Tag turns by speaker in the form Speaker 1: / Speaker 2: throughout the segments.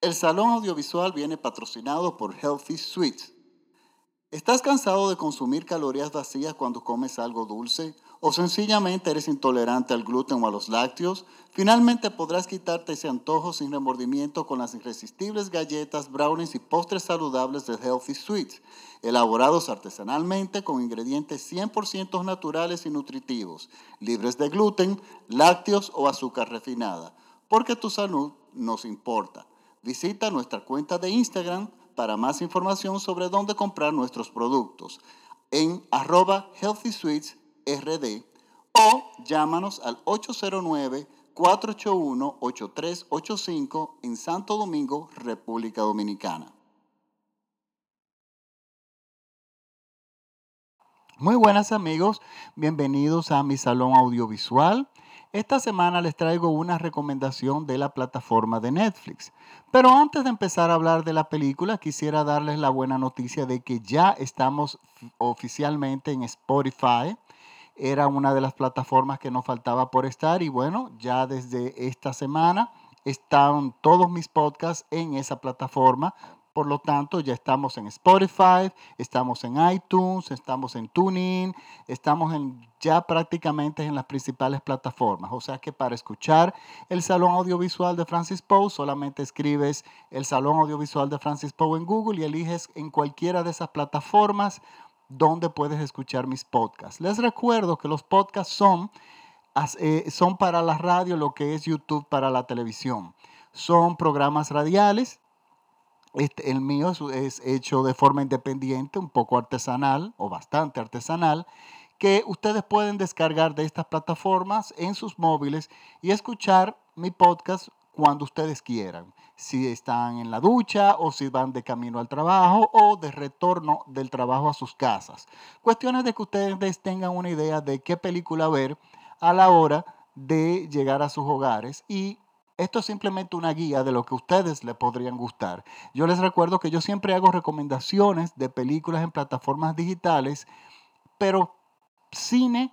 Speaker 1: El salón audiovisual viene patrocinado por Healthy Sweets. ¿Estás cansado de consumir calorías vacías cuando comes algo dulce? ¿O sencillamente eres intolerante al gluten o a los lácteos? Finalmente podrás quitarte ese antojo sin remordimiento con las irresistibles galletas, brownies y postres saludables de Healthy Sweets, elaborados artesanalmente con ingredientes 100% naturales y nutritivos, libres de gluten, lácteos o azúcar refinada, porque tu salud nos importa. Visita nuestra cuenta de Instagram para más información sobre dónde comprar nuestros productos en arroba healthysweetsrd o llámanos al 809-481-8385 en Santo Domingo, República Dominicana. Muy buenas amigos, bienvenidos a mi salón audiovisual. Esta semana les traigo una recomendación de la plataforma de Netflix. Pero antes de empezar a hablar de la película, quisiera darles la buena noticia de que ya estamos oficialmente en Spotify. Era una de las plataformas que nos faltaba por estar y bueno, ya desde esta semana están todos mis podcasts en esa plataforma por lo tanto, ya estamos en Spotify, estamos en iTunes, estamos en TuneIn, estamos en, ya prácticamente en las principales plataformas. O sea que para escuchar el Salón Audiovisual de Francis Poe, solamente escribes el Salón Audiovisual de Francis Poe en Google y eliges en cualquiera de esas plataformas donde puedes escuchar mis podcasts. Les recuerdo que los podcasts son, eh, son para la radio lo que es YouTube para la televisión. Son programas radiales este, el mío es, hecho de forma independiente, un poco artesanal o bastante artesanal, que ustedes pueden descargar de estas plataformas en sus móviles y escuchar mi podcast cuando ustedes quieran, si están en la ducha o si van de camino al trabajo o de retorno del trabajo a sus casas. Cuestiones de que ustedes tengan una idea de qué película ver a la hora de llegar a sus hogares y esto es simplemente una guía de lo que a ustedes les podrían gustar. Yo les recuerdo que yo siempre hago recomendaciones de películas en plataformas digitales, pero cine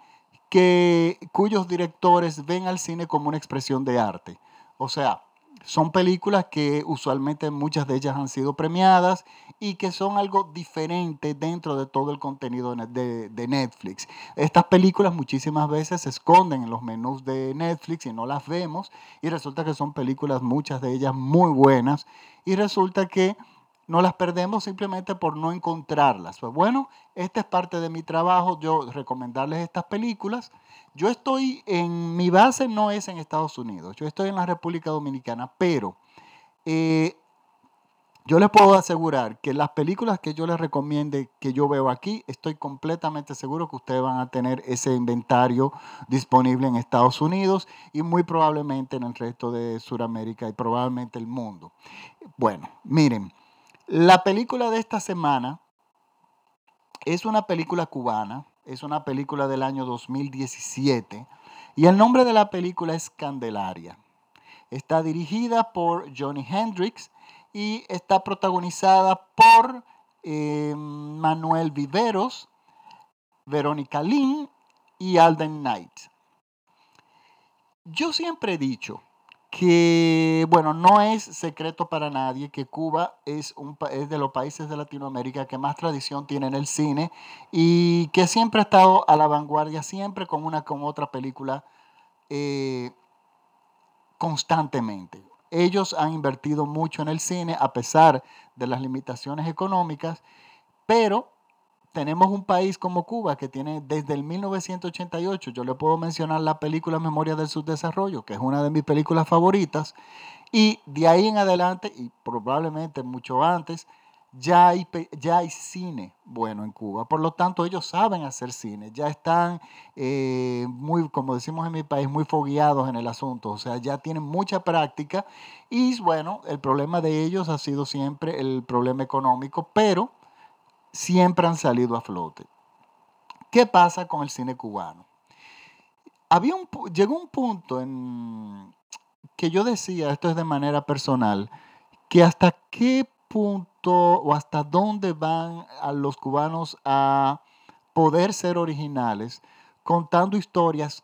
Speaker 1: que, cuyos directores ven al cine como una expresión de arte. O sea, son películas que usualmente muchas de ellas han sido premiadas y que son algo diferente dentro de todo el contenido de, Netflix. Estas películas muchísimas veces se esconden en los menús de Netflix y no las vemos y resulta que son películas, muchas de ellas muy buenas y resulta que no las perdemos simplemente por no encontrarlas. Pues bueno, esta es parte de mi trabajo, yo recomendarles estas películas yo estoy en, mi base no es en Estados Unidos, yo estoy en la República Dominicana, pero eh, yo les puedo asegurar que las películas que yo les recomiende que yo veo aquí, estoy completamente seguro que ustedes van a tener ese inventario disponible en Estados Unidos y muy probablemente en el resto de Sudamérica y probablemente el mundo. Bueno, miren, la película de esta semana es una película cubana es una película del año 2017 y el nombre de la película es Candelaria. Está dirigida por Johnny Hendrix y está protagonizada por eh, Manuel Viveros, Verónica Lynn y Alden Knight. Yo siempre he dicho que, bueno, no es secreto para nadie que Cuba es, un, es de los países de Latinoamérica que más tradición tiene en el cine y que siempre ha estado a la vanguardia, siempre con una con otra película eh, constantemente. Ellos han invertido mucho en el cine a pesar de las limitaciones económicas, pero tenemos un país como Cuba que tiene desde el 1988, yo le puedo mencionar la película Memoria del Subdesarrollo, que es una de mis películas favoritas, y de ahí en adelante, y probablemente mucho antes, ya hay, ya hay cine bueno en Cuba. Por lo tanto, ellos saben hacer cine, ya están eh, muy, como decimos en mi país, muy fogueados en el asunto, o sea, ya tienen mucha práctica y bueno, el problema de ellos ha sido siempre el problema económico, pero siempre han salido a flote. ¿Qué pasa con el cine cubano? Había un, llegó un punto en que yo decía, esto es de manera personal, que hasta qué punto o hasta dónde van los cubanos a poder ser originales contando historias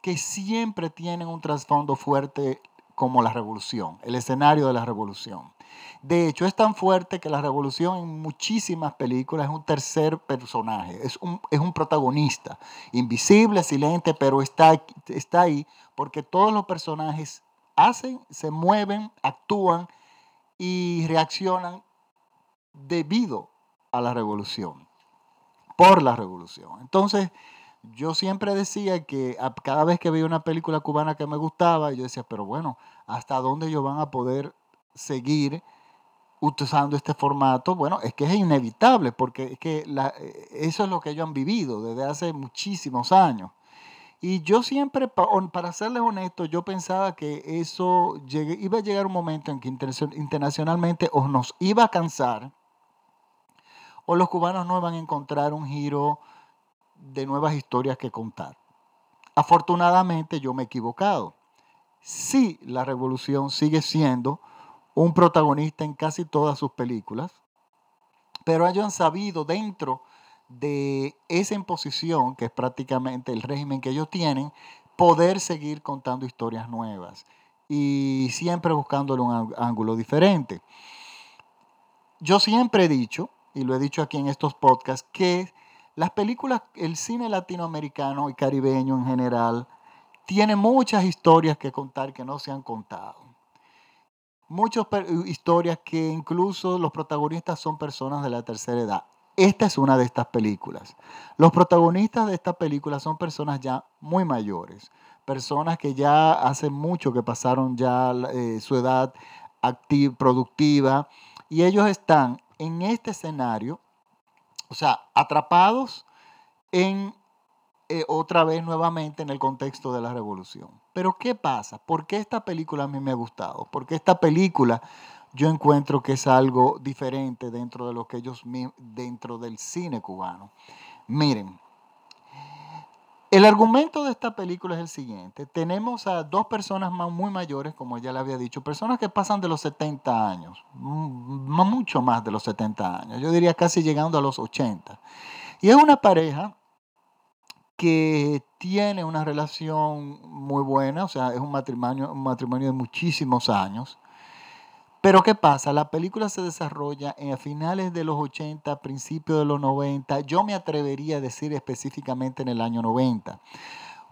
Speaker 1: que siempre tienen un trasfondo fuerte como la revolución, el escenario de la revolución. De hecho, es tan fuerte que la revolución en muchísimas películas es un tercer personaje, es un, es un protagonista, invisible, silente, pero está, está ahí porque todos los personajes hacen, se mueven, actúan y reaccionan debido a la revolución, por la revolución. Entonces, yo siempre decía que cada vez que veía una película cubana que me gustaba, yo decía, pero bueno, ¿hasta dónde ellos van a poder seguir utilizando este formato? Bueno, es que es inevitable, porque es que eso es lo que ellos han vivido desde hace muchísimos años. Y yo siempre, para serles honesto, yo pensaba que eso iba a llegar un momento en que internacionalmente o nos iba a cansar o los cubanos no iban a encontrar un giro de nuevas historias que contar. Afortunadamente yo me he equivocado. Sí, la revolución sigue siendo un protagonista en casi todas sus películas, pero han sabido dentro de esa imposición, que es prácticamente el régimen que ellos tienen, poder seguir contando historias nuevas y siempre buscándole un ángulo diferente. Yo siempre he dicho, y lo he dicho aquí en estos podcasts, que las películas, el cine latinoamericano y caribeño en general, tiene muchas historias que contar que no se han contado. Muchas historias que incluso los protagonistas son personas de la tercera edad. Esta es una de estas películas. Los protagonistas de esta película son personas ya muy mayores, personas que ya hace mucho que pasaron ya eh, su edad activa, productiva, y ellos están en este escenario o sea, atrapados en eh, otra vez nuevamente en el contexto de la revolución. Pero ¿qué pasa? ¿Por qué esta película a mí me ha gustado? Porque esta película yo encuentro que es algo diferente dentro de lo que ellos dentro del cine cubano. Miren, el argumento de esta película es el siguiente. Tenemos a dos personas muy mayores, como ya le había dicho, personas que pasan de los 70 años, mucho más de los 70 años, yo diría casi llegando a los 80. Y es una pareja que tiene una relación muy buena, o sea, es un matrimonio, un matrimonio de muchísimos años. Pero ¿qué pasa? La película se desarrolla en finales de los 80, principios de los 90. Yo me atrevería a decir específicamente en el año 90.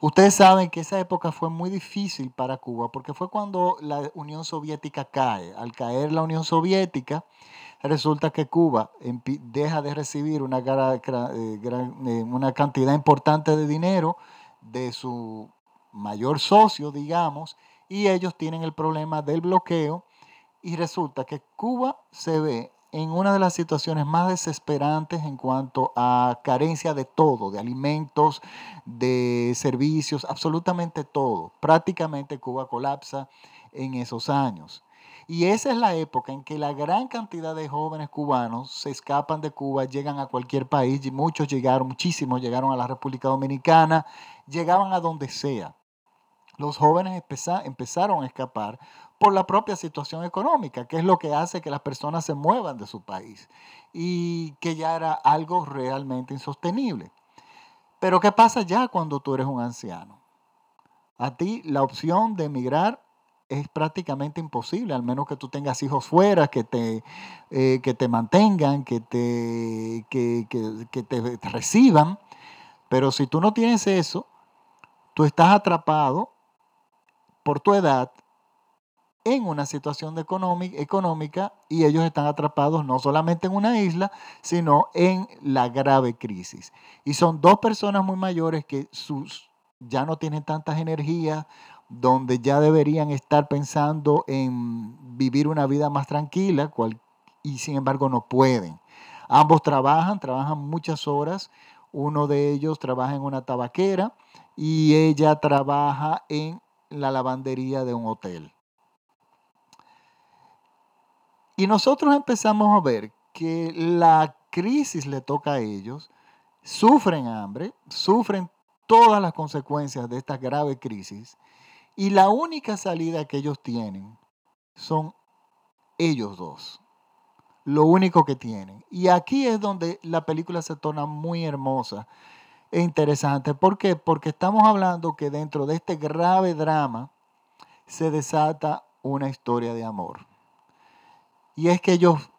Speaker 1: Ustedes saben que esa época fue muy difícil para Cuba porque fue cuando la Unión Soviética cae. Al caer la Unión Soviética, resulta que Cuba deja de recibir una, eh, eh, una cantidad importante de dinero de su mayor socio, digamos, y ellos tienen el problema del bloqueo y resulta que Cuba se ve en una de las situaciones más desesperantes en cuanto a carencia de todo, de alimentos, de servicios, absolutamente todo. Prácticamente Cuba colapsa en esos años. Y esa es la época en que la gran cantidad de jóvenes cubanos se escapan de Cuba, llegan a cualquier país, y muchos llegaron, muchísimos llegaron a la República Dominicana, llegaban a donde sea. Los jóvenes empezaron a escapar por la propia situación económica, que es lo que hace que las personas se muevan de su país y que ya era algo realmente insostenible. Pero ¿qué pasa ya cuando tú eres un anciano? A ti la opción de emigrar es prácticamente imposible, al menos que tú tengas hijos fuera, que te, eh, que te mantengan, que te, que, que te reciban. Pero si tú no tienes eso, tú estás atrapado por tu edad en una situación económica y ellos están atrapados no solamente en una isla, sino en la grave crisis. Y son dos personas muy mayores que sus, ya no tienen tantas energías, donde ya deberían estar pensando en vivir una vida más tranquila y sin embargo no pueden. Ambos trabajan, trabajan muchas horas. Uno de ellos trabaja en una tabaquera y ella trabaja en la lavandería de un hotel. Y nosotros empezamos a ver que la crisis le toca a ellos, sufren hambre, sufren todas las consecuencias de esta grave crisis y la única salida que ellos tienen son ellos dos. Lo único que tienen. Y aquí es donde la película se torna muy hermosa interesante. ¿Por qué? Porque estamos hablando que dentro de este grave drama se desata una historia de amor. Y es que ellos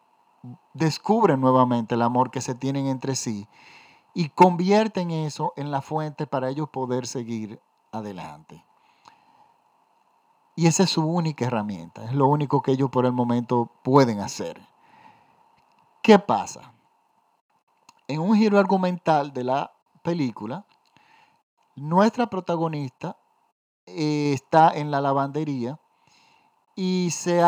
Speaker 1: descubren nuevamente el amor que se tienen entre sí y convierten eso en la fuente para ellos poder seguir adelante. Y esa es su única herramienta, es lo único que ellos por el momento pueden hacer. ¿Qué pasa? En un giro argumental de la película, nuestra protagonista eh, está en la lavandería y se,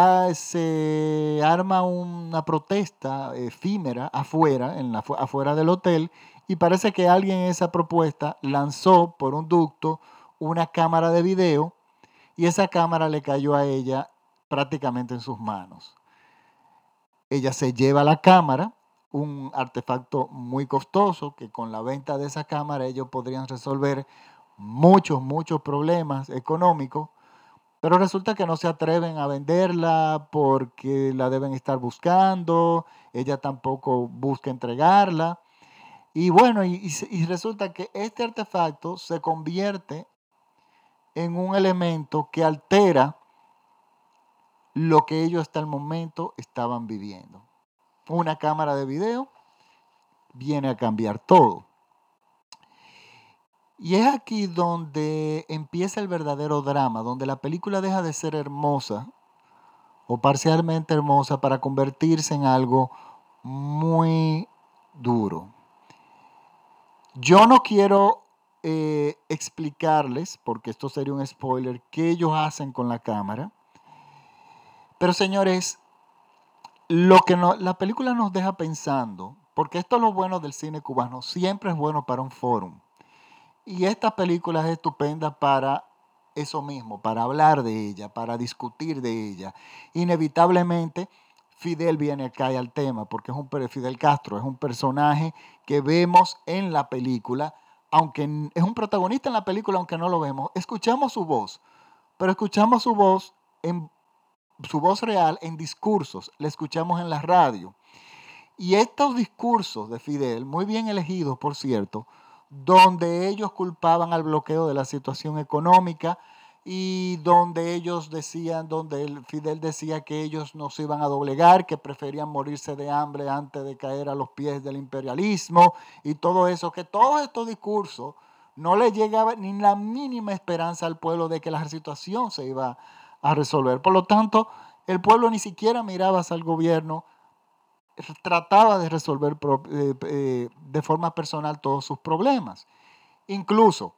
Speaker 1: arma una protesta efímera afuera, en afuera del hotel, y parece que alguien en esa propuesta lanzó por un ducto una cámara de video y esa cámara le cayó a ella prácticamente en sus manos. Ella se lleva la cámara, un artefacto muy costoso que con la venta de esa cámara ellos podrían resolver muchos, muchos problemas económicos pero resulta que no se atreven a venderla porque la deben estar buscando, ella tampoco busca entregarla. Y bueno, y, resulta que este artefacto se convierte en un elemento que altera lo que ellos hasta el momento estaban viviendo. Una cámara de video viene a cambiar todo. Y es aquí donde empieza el verdadero drama, donde la película deja de ser hermosa o parcialmente hermosa para convertirse en algo muy duro. Yo no quiero eh, explicarles, porque esto sería un spoiler, qué ellos hacen con la cámara. Pero señores, lo que la película nos deja pensando, porque esto es lo bueno del cine cubano, siempre es bueno para un foro y esta película es estupenda para eso mismo, para hablar de ella, para discutir de ella. Inevitablemente, Fidel viene acá al tema, porque es un Fidel Castro, es un personaje que vemos en la película, aunque es un protagonista en la película, aunque no lo vemos. Escuchamos su voz, pero escuchamos su voz en su voz real en discursos, la escuchamos en la radio. Y estos discursos de Fidel, muy bien elegidos, por cierto, donde ellos culpaban al bloqueo de la situación económica y donde ellos decían, donde Fidel decía que ellos no se iban a doblegar, que preferían morirse de hambre antes de caer a los pies del imperialismo y todo eso, que todos estos discursos no le llegaba ni la mínima esperanza al pueblo de que la situación se iba a resolver. Por lo tanto, el pueblo ni siquiera miraba el gobierno, trataba de resolver eh, eh, de forma personal todos sus problemas. Incluso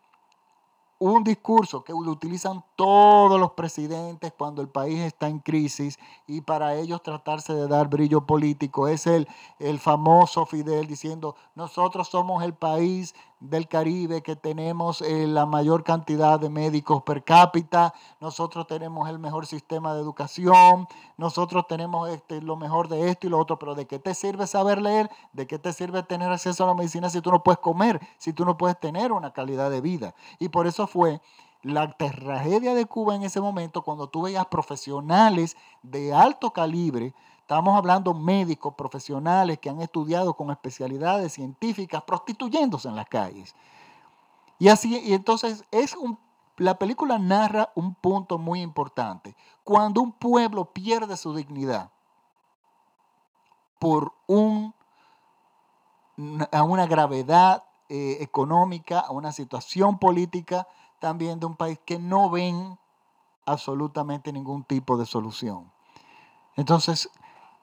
Speaker 1: un discurso que utilizan todos los presidentes cuando el país está en crisis y para ellos tratarse de dar brillo político. Es el, el famoso Fidel diciendo, nosotros somos el país del Caribe que tenemos eh, la mayor cantidad de médicos per cápita, nosotros tenemos el mejor sistema de educación, nosotros tenemos este, lo mejor de esto y lo otro, pero ¿de qué te sirve saber leer? ¿De qué te sirve tener acceso a la medicina si tú no puedes comer, si tú no puedes tener una calidad de vida? Y por eso fue la tragedia de Cuba en ese momento cuando tú veías profesionales de alto calibre, Estamos hablando médicos profesionales que han estudiado con especialidades científicas prostituyéndose en las calles. Y así, y entonces es la película narra un punto muy importante. Cuando un pueblo pierde su dignidad por una gravedad eh, económica, a una situación política también de un país que no ven absolutamente ningún tipo de solución. Entonces,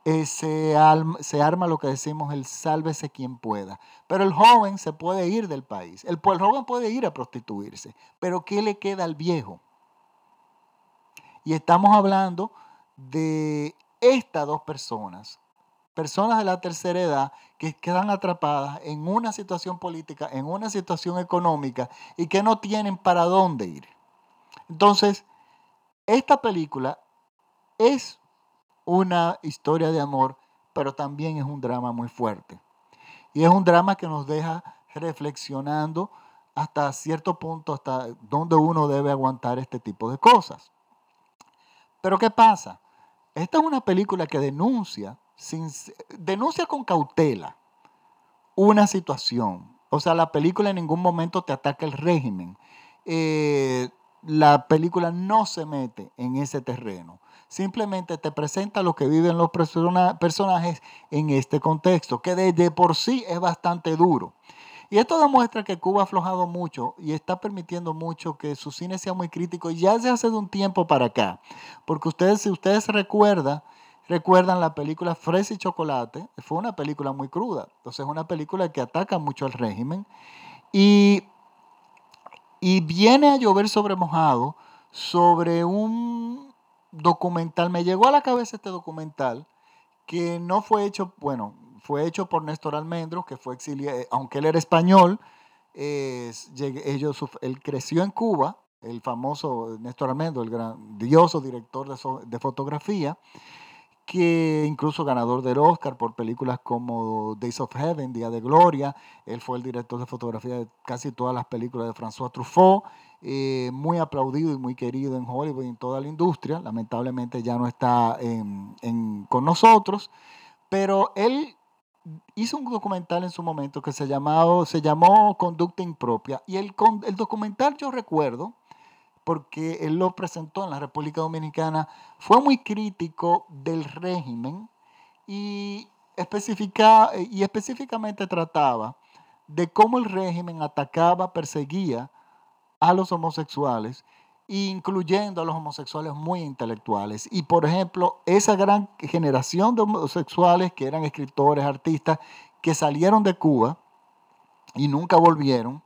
Speaker 1: eh, se, arma, lo que decimos el sálvese quien pueda. Pero el joven se puede ir del país. El joven puede ir a prostituirse. Pero ¿qué le queda al viejo? Y estamos hablando de estas dos personas, personas de la tercera edad que quedan atrapadas en una situación política, en una situación económica y que no tienen para dónde ir. Entonces, esta película es una historia de amor, pero también es un drama muy fuerte. Y es un drama que nos deja reflexionando hasta cierto punto, hasta dónde uno debe aguantar este tipo de cosas. Pero ¿qué pasa? Esta es una película que denuncia, sin, denuncia con cautela una situación. O sea, la película en ningún momento te ataca el régimen. Eh, la película no se mete en ese terreno. Simplemente te presenta lo que viven los personajes en este contexto, que de por sí es bastante duro. Y esto demuestra que Cuba ha aflojado mucho y está permitiendo mucho que su cine sea muy crítico ya se hace de un tiempo para acá. Porque ustedes, si ustedes recuerdan, recuerdan la película Fresa y Chocolate, fue una película muy cruda. Entonces es una película que ataca mucho al régimen. Y, y viene a llover sobre mojado sobre un documental. Me llegó a la cabeza este documental que no fue hecho, bueno, fue hecho por Néstor Almendros, que fue exiliado, eh, aunque él era español, él creció en Cuba, el famoso Néstor Almendros, el grandioso director de, fotografía, que incluso ganador del Oscar por películas como Days of Heaven, Día de Gloria, él fue el director de fotografía de casi todas las películas de François Truffaut, eh, muy aplaudido y muy querido en Hollywood y en toda la industria, lamentablemente ya no está con nosotros, pero él hizo un documental en su momento que se, llamado, se llamó Conducta Impropia. Y el, el documental yo recuerdo, porque él lo presentó en la República Dominicana, fue muy crítico del régimen y, y específicamente trataba de cómo el régimen atacaba, perseguía a los homosexuales incluyendo a los homosexuales muy intelectuales. Y por ejemplo, esa gran generación de homosexuales que eran escritores, artistas, que salieron de Cuba y nunca volvieron,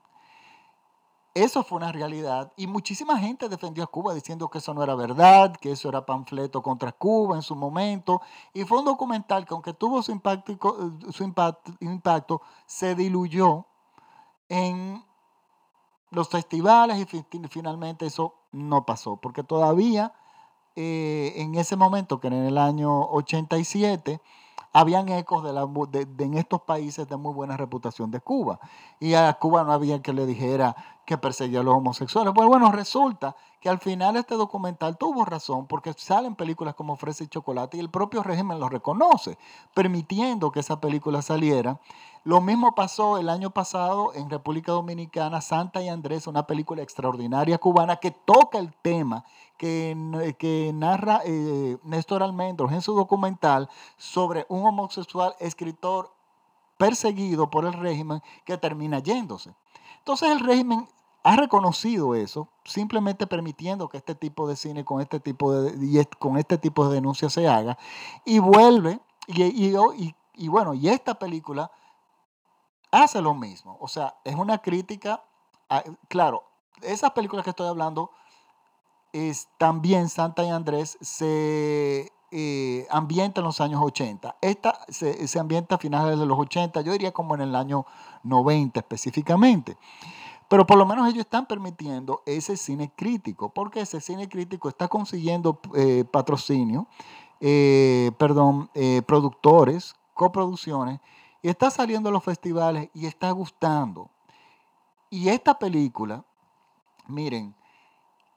Speaker 1: eso fue una realidad y muchísima gente defendió a Cuba diciendo que eso no era verdad, que eso era panfleto contra Cuba en su momento. Y fue un documental que aunque tuvo su impacto, su impacto, se diluyó en los festivales y finalmente eso no pasó, porque todavía eh, en ese momento, que en el año 87, habían ecos de, la, en estos países de muy buena reputación de Cuba. Y a Cuba no había que le dijera que perseguía a los homosexuales. Pues bueno, resulta que al final este documental tuvo razón porque salen películas como Fresa y Chocolate y el propio régimen lo reconoce, permitiendo que esa película saliera lo mismo pasó el año pasado en República Dominicana, Santa y Andrés, una película extraordinaria cubana que toca el tema que, narra eh, Néstor Almendros en su documental sobre un homosexual escritor perseguido por el régimen que termina yéndose. Entonces el régimen ha reconocido eso, simplemente permitiendo que este tipo de cine con este tipo de, con este tipo de denuncias se haga, y vuelve, y, y, y bueno, y esta película hace lo mismo. O sea, es una crítica. claro, esas películas que estoy hablando, es, también Santa y Andrés se eh, ambienta en los años 80. Esta se, se, ambienta a finales de los 80, yo diría como en el año 90 específicamente. Pero por lo menos ellos están permitiendo ese cine crítico, porque ese cine crítico está consiguiendo eh, patrocinio, eh, perdón, productores, coproducciones y está saliendo a los festivales y está gustando. Y esta película, miren,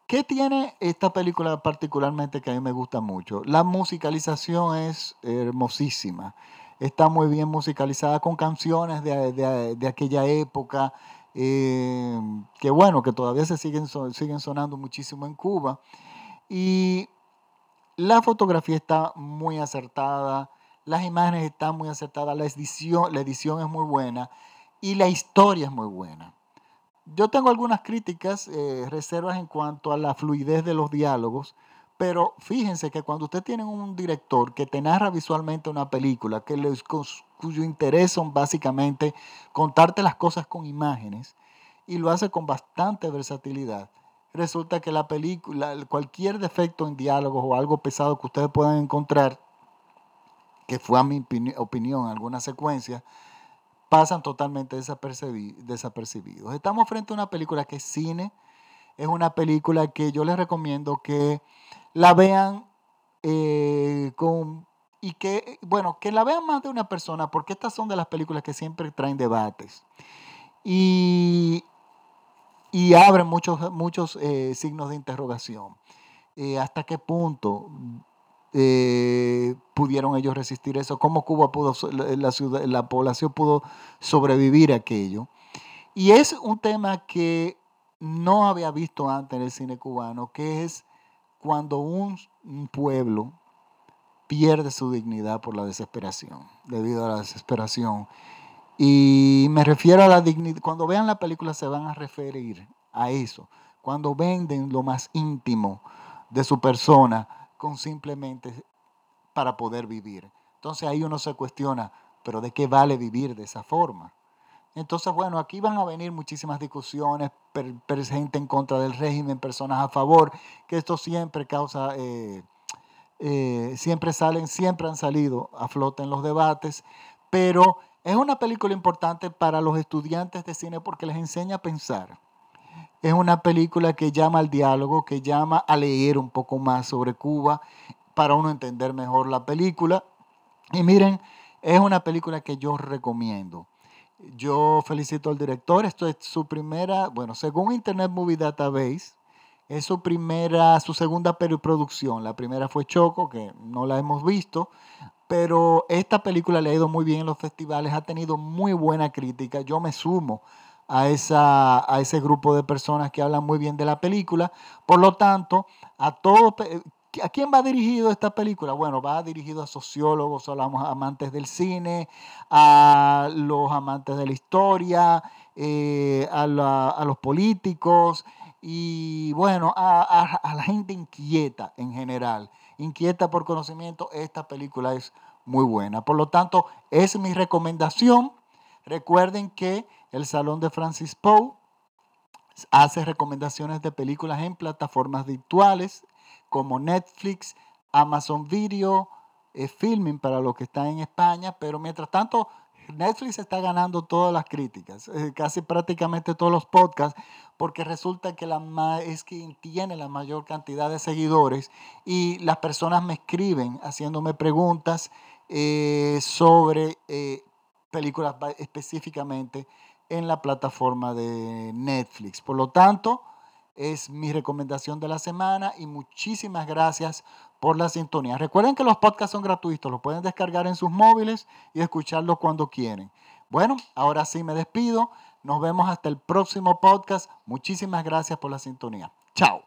Speaker 1: ¿qué tiene esta película particularmente que a mí me gusta mucho? La musicalización es hermosísima. Está muy bien musicalizada con canciones de, aquella época, eh, que bueno, que todavía se siguen, siguen sonando muchísimo en Cuba. Y la fotografía está muy acertada, las imágenes están muy acertadas, la edición, la edición es muy buena y la historia es muy buena. Yo tengo algunas críticas, eh, reservas en cuanto a la fluidez de los diálogos, pero fíjense que cuando usted tiene un director que te narra visualmente una película, que les, cuyo interés son básicamente contarte las cosas con imágenes, y lo hace con bastante versatilidad, resulta que la película, cualquier defecto en diálogos o algo pesado que ustedes puedan encontrar, que fue a mi opinión algunas secuencias, pasan totalmente desapercibidos. Estamos frente a una película que es cine, es una película que yo les recomiendo que la vean eh, con, y que, bueno, que la vean más de una persona, porque estas son de las películas que siempre traen debates. Y, y abren muchos, muchos eh, signos de interrogación. Eh, ¿Hasta qué punto eh, pudieron ellos resistir eso, cómo Cuba pudo, la, ciudad, la población pudo sobrevivir a aquello. Y es un tema que no había visto antes en el cine cubano, que es cuando un, pueblo pierde su dignidad por la desesperación, debido a la desesperación. Y me refiero a la dignidad, cuando vean la película se van a referir a eso, cuando venden lo más íntimo de su persona con simplemente para poder vivir. Entonces ahí uno se cuestiona, pero ¿de qué vale vivir de esa forma? Entonces, bueno, aquí van a venir muchísimas discusiones, gente en contra del régimen, personas a favor, que esto siempre causa, eh, eh, siempre salen, siempre han salido a flote en los debates, pero es una película importante para los estudiantes de cine porque les enseña a pensar. Es una película que llama al diálogo, que llama a leer un poco más sobre Cuba para uno entender mejor la película. Y miren, es una película que yo recomiendo. Yo felicito al director. Esto es su primera, bueno, según Internet Movie Database, es su primera, su segunda producción. La primera fue Choco, que no la hemos visto, pero esta película le ha ido muy bien en los festivales, ha tenido muy buena crítica. Yo me sumo a, esa, a ese grupo de personas que hablan muy bien de la película. Por lo tanto, a todos, ¿A quién va dirigido esta película? Bueno, va dirigido a sociólogos, a los amantes del cine, a los amantes de la historia, eh, a, los políticos y bueno, a, la gente inquieta en general, inquieta por conocimiento. Esta película es muy buena. Por lo tanto, es mi recomendación. Recuerden que el Salón de Francis Poe hace recomendaciones de películas en plataformas virtuales como Netflix, Amazon Video, eh, Filming para los que están en España, pero mientras tanto Netflix está ganando todas las críticas, eh, casi prácticamente todos los podcasts, porque resulta que la es quien tiene la mayor cantidad de seguidores y las personas me escriben haciéndome preguntas eh, sobre películas específicamente en la plataforma de Netflix. Por lo tanto, es mi recomendación de la semana y muchísimas gracias por la sintonía. Recuerden que los podcasts son gratuitos, los pueden descargar en sus móviles y escucharlos cuando quieren. Bueno, ahora sí me despido. Nos vemos hasta el próximo podcast. Muchísimas gracias por la sintonía. Chao.